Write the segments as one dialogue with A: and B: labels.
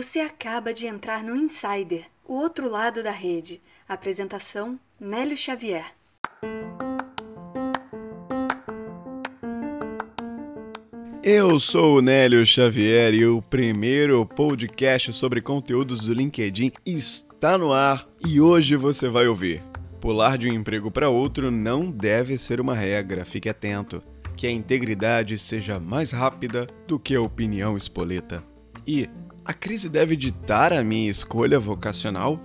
A: Você acaba de entrar no Insider, o outro lado da rede. Apresentação: Nélio Xavier.
B: Eu sou o Nélio Xavier e o primeiro podcast sobre conteúdos do LinkedIn está no ar e hoje você vai ouvir. Pular de um emprego para outro não deve ser uma regra, fique atento. Que a integridade seja mais rápida do que a opinião espoleta. E a crise deve ditar a minha escolha vocacional?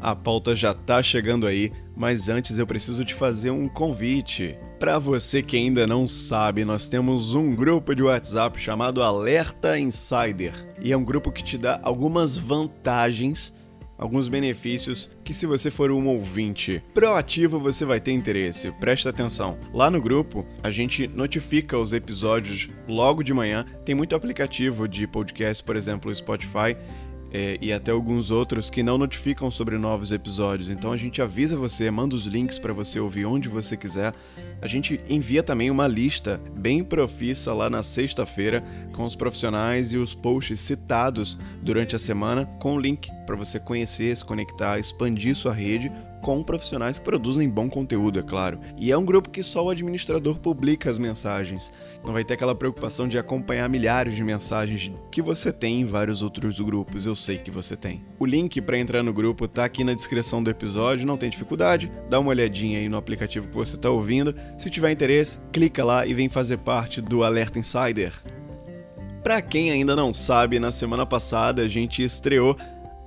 B: A pauta já tá chegando aí, mas antes eu preciso te fazer um convite. Para você que ainda não sabe, nós temos um grupo de WhatsApp chamado Alerta Insider, e é um grupo que te dá algumas vantagens alguns benefícios que se você for um ouvinte proativo você vai ter interesse. Presta atenção. Lá no grupo a gente notifica os episódios logo de manhã. Tem muito aplicativo de podcast, por exemplo, o Spotify é, e até alguns outros que não notificam sobre novos episódios. Então a gente avisa você, manda os links para você ouvir onde você quiser. A gente envia também uma lista bem profissa lá na sexta-feira com os profissionais e os posts citados durante a semana, com o link para você conhecer, se conectar, expandir sua rede com profissionais que produzem bom conteúdo, é claro. E é um grupo que só o administrador publica as mensagens. Não vai ter aquela preocupação de acompanhar milhares de mensagens que você tem em vários outros grupos, eu sei que você tem. O link para entrar no grupo tá aqui na descrição do episódio, não tem dificuldade, dá uma olhadinha aí no aplicativo que você está ouvindo. Se tiver interesse, clica lá e vem fazer parte do Alerta Insider. Para quem ainda não sabe, na semana passada a gente estreou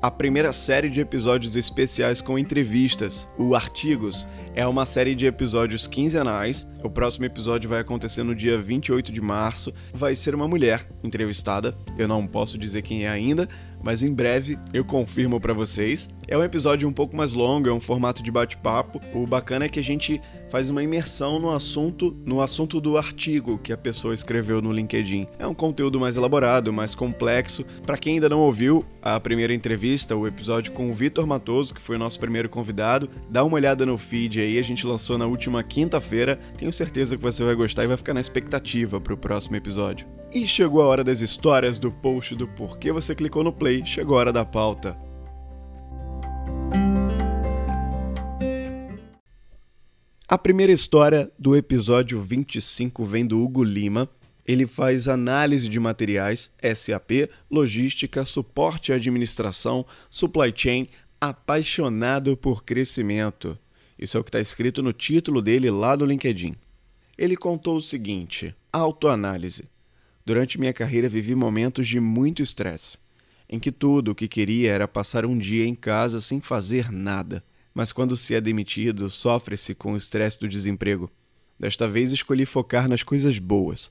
B: a primeira série de episódios especiais com entrevistas, o Artigos, é uma série de episódios quinzenais. O próximo episódio vai acontecer no dia 28 de março. Vai ser uma mulher entrevistada. Eu não posso dizer quem é ainda, mas em breve eu confirmo para vocês. É um episódio um pouco mais longo, é um formato de bate-papo. O bacana é que a gente faz uma imersão no assunto, no assunto do artigo que a pessoa escreveu no LinkedIn. É um conteúdo mais elaborado, mais complexo. Para quem ainda não ouviu a primeira entrevista, o episódio com o Vitor Matoso, que foi o nosso primeiro convidado, dá uma olhada no feed aí, a gente lançou na última quinta-feira. Tenho certeza que você vai gostar e vai ficar na expectativa para o próximo episódio. E chegou a hora das histórias do post do porquê você clicou no play, chegou a hora da pauta. A primeira história do episódio 25 vem do Hugo Lima. Ele faz análise de materiais, SAP, logística, suporte à administração, supply chain, apaixonado por crescimento. Isso é o que está escrito no título dele lá no LinkedIn. Ele contou o seguinte: autoanálise. Durante minha carreira vivi momentos de muito estresse, em que tudo o que queria era passar um dia em casa sem fazer nada. Mas quando se é demitido, sofre-se com o estresse do desemprego. Desta vez escolhi focar nas coisas boas.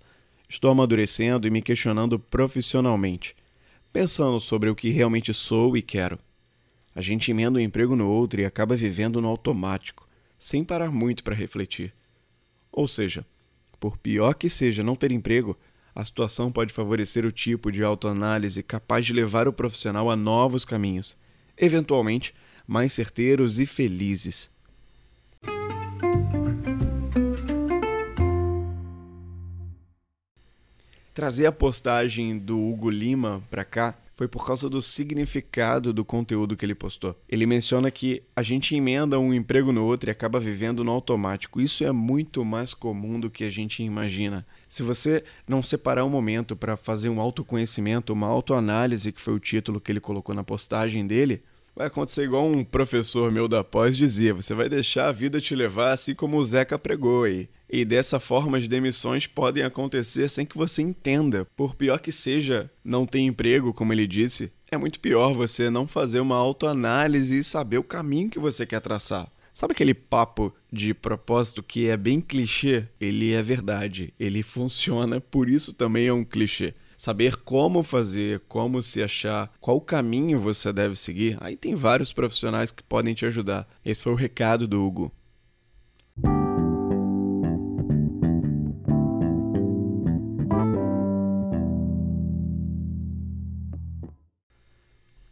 B: Estou amadurecendo e me questionando profissionalmente, pensando sobre o que realmente sou e quero. A gente emenda um emprego no outro e acaba vivendo no automático, sem parar muito para refletir. Ou seja, por pior que seja não ter emprego, a situação pode favorecer o tipo de autoanálise capaz de levar o profissional a novos caminhos, eventualmente mais certeiros e felizes. Trazer a postagem do Hugo Lima para cá foi por causa do significado do conteúdo que ele postou. Ele menciona que a gente emenda um emprego no outro e acaba vivendo no automático. Isso é muito mais comum do que a gente imagina. Se você não separar um momento para fazer um autoconhecimento, uma autoanálise, que foi o título que ele colocou na postagem dele, vai acontecer igual um professor meu da pós dizia: você vai deixar a vida te levar assim como o Zeca pregou aí. E dessa forma as demissões podem acontecer sem que você entenda. Por pior que seja não ter emprego, como ele disse, é muito pior você não fazer uma autoanálise e saber o caminho que você quer traçar. Sabe aquele papo de propósito que é bem clichê? Ele é verdade, ele funciona, por isso também é um clichê saber como fazer, como se achar, qual caminho você deve seguir, aí tem vários profissionais que podem te ajudar. Esse foi o recado do Hugo.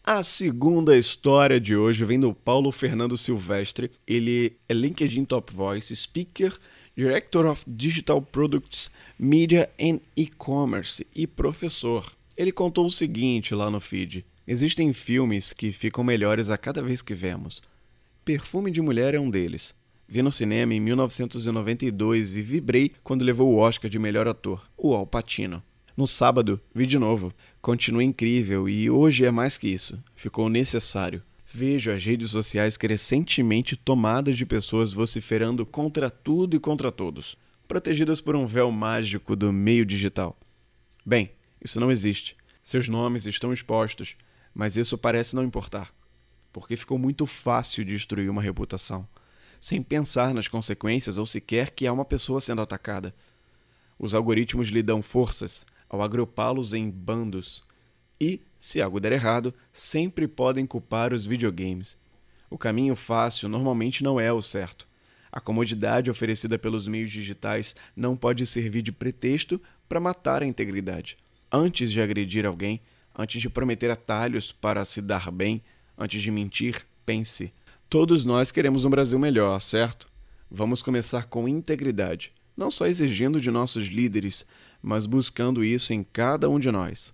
B: A segunda história de hoje vem do Paulo Fernando Silvestre. Ele é LinkedIn Top Voice, speaker, Director of Digital Products, Media and E-Commerce e professor. Ele contou o seguinte lá no feed: Existem filmes que ficam melhores a cada vez que vemos. Perfume de Mulher é um deles. Vi no cinema em 1992 e vibrei quando levou o Oscar de melhor ator, o Al Pacino. No sábado, vi de novo. Continua incrível e hoje é mais que isso. Ficou necessário. Vejo as redes sociais crescentemente tomadas de pessoas vociferando contra tudo e contra todos, protegidas por um véu mágico do meio digital. Bem, isso não existe. Seus nomes estão expostos, mas isso parece não importar, porque ficou muito fácil destruir uma reputação, sem pensar nas consequências ou sequer que há uma pessoa sendo atacada. Os algoritmos lhe dão forças, ao agrupá-los em bandos. E, se algo der errado, sempre podem culpar os videogames. O caminho fácil normalmente não é o certo. A comodidade oferecida pelos meios digitais não pode servir de pretexto para matar a integridade. Antes de agredir alguém, antes de prometer atalhos para se dar bem, antes de mentir, pense. Todos nós queremos um Brasil melhor, certo? Vamos começar com integridade, não só exigindo de nossos líderes, mas buscando isso em cada um de nós.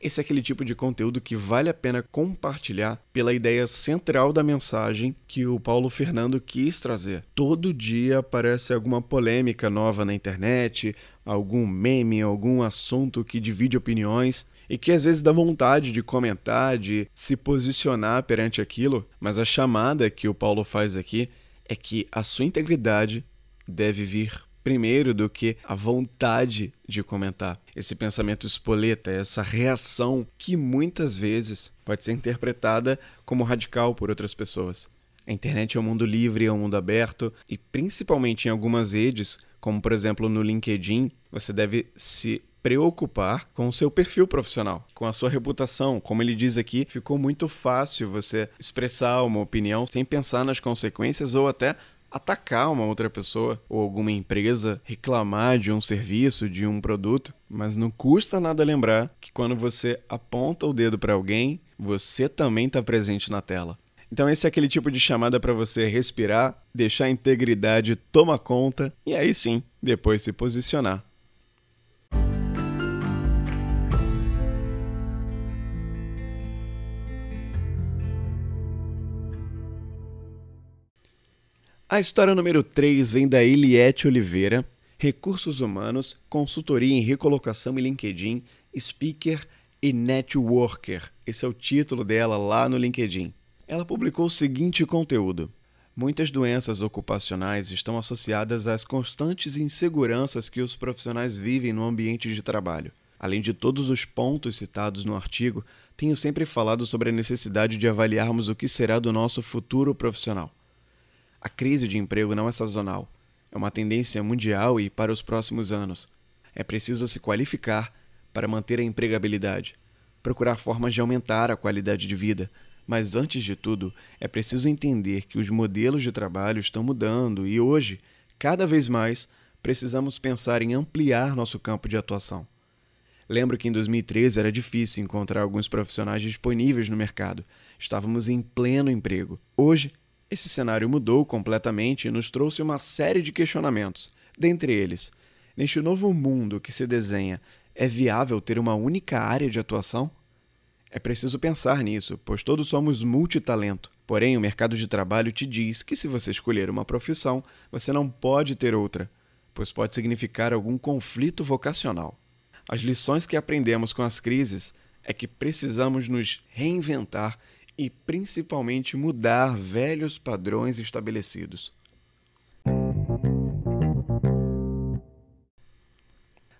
B: Esse é aquele tipo de conteúdo que vale a pena compartilhar pela ideia central da mensagem que o Paulo Fernando quis trazer. Todo dia aparece alguma polêmica nova na internet, algum meme, algum assunto que divide opiniões e que às vezes dá vontade de comentar, de se posicionar perante aquilo, mas a chamada que o Paulo faz aqui é que a sua integridade deve vir primeiro do que a vontade de comentar. Esse pensamento espoleta, essa reação que muitas vezes pode ser interpretada como radical por outras pessoas. A internet é um mundo livre, é um mundo aberto e principalmente em algumas redes, como por exemplo no LinkedIn, você deve se preocupar com o seu perfil profissional, com a sua reputação. Como ele diz aqui, ficou muito fácil você expressar uma opinião sem pensar nas consequências ou até atacar uma outra pessoa ou alguma empresa, reclamar de um serviço, de um produto, mas não custa nada lembrar que quando você aponta o dedo para alguém, você também está presente na tela. Então esse é aquele tipo de chamada para você respirar, deixar a integridade tomar conta e aí sim, depois se posicionar. A história número 3 vem da Eliette Oliveira, Recursos Humanos, Consultoria em Recolocação e LinkedIn, Speaker e Networker. Esse é o título dela lá no LinkedIn. Ela publicou o seguinte conteúdo: Muitas doenças ocupacionais estão associadas às constantes inseguranças que os profissionais vivem no ambiente de trabalho. Além de todos os pontos citados no artigo, tenho sempre falado sobre a necessidade de avaliarmos o que será do nosso futuro profissional. A crise de emprego não é sazonal, é uma tendência mundial e para os próximos anos. É preciso se qualificar para manter a empregabilidade, procurar formas de aumentar a qualidade de vida, mas antes de tudo, é preciso entender que os modelos de trabalho estão mudando e hoje, cada vez mais, precisamos pensar em ampliar nosso campo de atuação. Lembro que em 2013 era difícil encontrar alguns profissionais disponíveis no mercado. Estávamos em pleno emprego. Hoje, esse cenário mudou completamente e nos trouxe uma série de questionamentos. Dentre eles, neste novo mundo que se desenha, é viável ter uma única área de atuação? É preciso pensar nisso, pois todos somos multitalento. Porém, o mercado de trabalho te diz que se você escolher uma profissão, você não pode ter outra, pois pode significar algum conflito vocacional. As lições que aprendemos com as crises é que precisamos nos reinventar e principalmente mudar velhos padrões estabelecidos.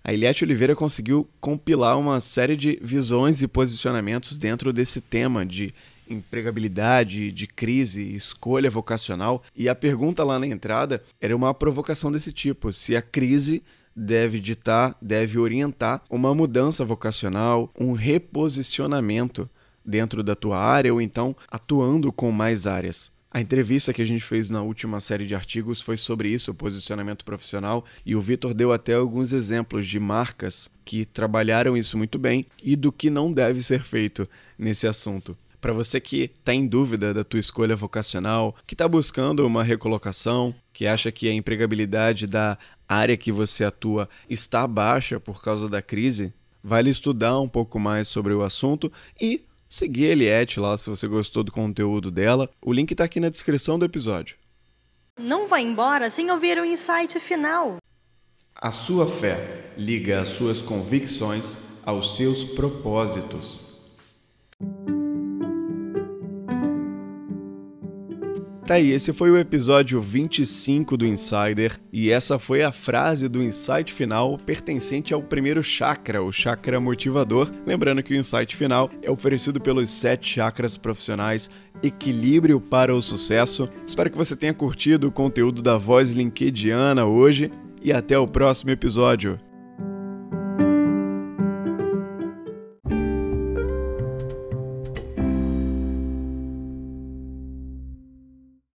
B: A Eliette Oliveira conseguiu compilar uma série de visões e posicionamentos dentro desse tema de empregabilidade, de crise, escolha vocacional. E a pergunta lá na entrada era uma provocação desse tipo: se a crise deve ditar, deve orientar uma mudança vocacional, um reposicionamento dentro da tua área ou então atuando com mais áreas. A entrevista que a gente fez na última série de artigos foi sobre isso, o posicionamento profissional, e o Vitor deu até alguns exemplos de marcas que trabalharam isso muito bem e do que não deve ser feito nesse assunto. Para você que está em dúvida da tua escolha vocacional, que está buscando uma recolocação, que acha que a empregabilidade da área que você atua está baixa por causa da crise, vale estudar um pouco mais sobre o assunto e seguir a Eliette lá se você gostou do conteúdo dela. O link está aqui na descrição do episódio.
C: Não vá embora sem ouvir o insight final.
B: A sua fé liga as suas convicções aos seus propósitos. Tá aí, esse foi o episódio 25 do Insider e essa foi a frase do insight final pertencente ao primeiro chakra, o chakra motivador. Lembrando que o insight final é oferecido pelos sete chakras profissionais Equilíbrio para o Sucesso. Espero que você tenha curtido o conteúdo da voz linkediana hoje e até o próximo episódio.